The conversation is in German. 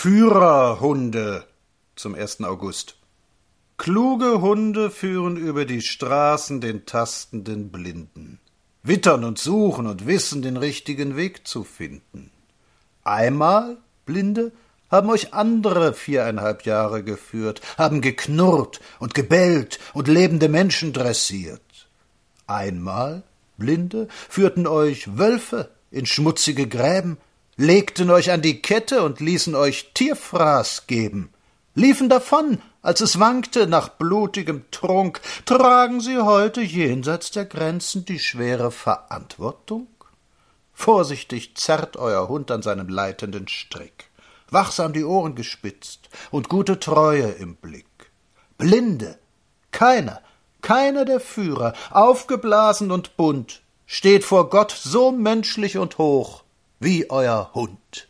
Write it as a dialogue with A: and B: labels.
A: Führerhunde zum 1. August. Kluge Hunde führen über die Straßen den tastenden Blinden, wittern und suchen und wissen, den richtigen Weg zu finden. Einmal, Blinde, haben euch andere viereinhalb Jahre geführt, haben geknurrt und gebellt und lebende Menschen dressiert. Einmal, Blinde, führten euch Wölfe in schmutzige Gräben, legten euch an die Kette und ließen euch Tierfraß geben, liefen davon, als es wankte nach blutigem Trunk, tragen sie heute jenseits der Grenzen die schwere Verantwortung? Vorsichtig zerrt euer Hund an seinem leitenden Strick, wachsam die Ohren gespitzt und gute Treue im Blick. Blinde, keiner, keiner der Führer, aufgeblasen und bunt, steht vor Gott so menschlich und hoch wie euer Hund.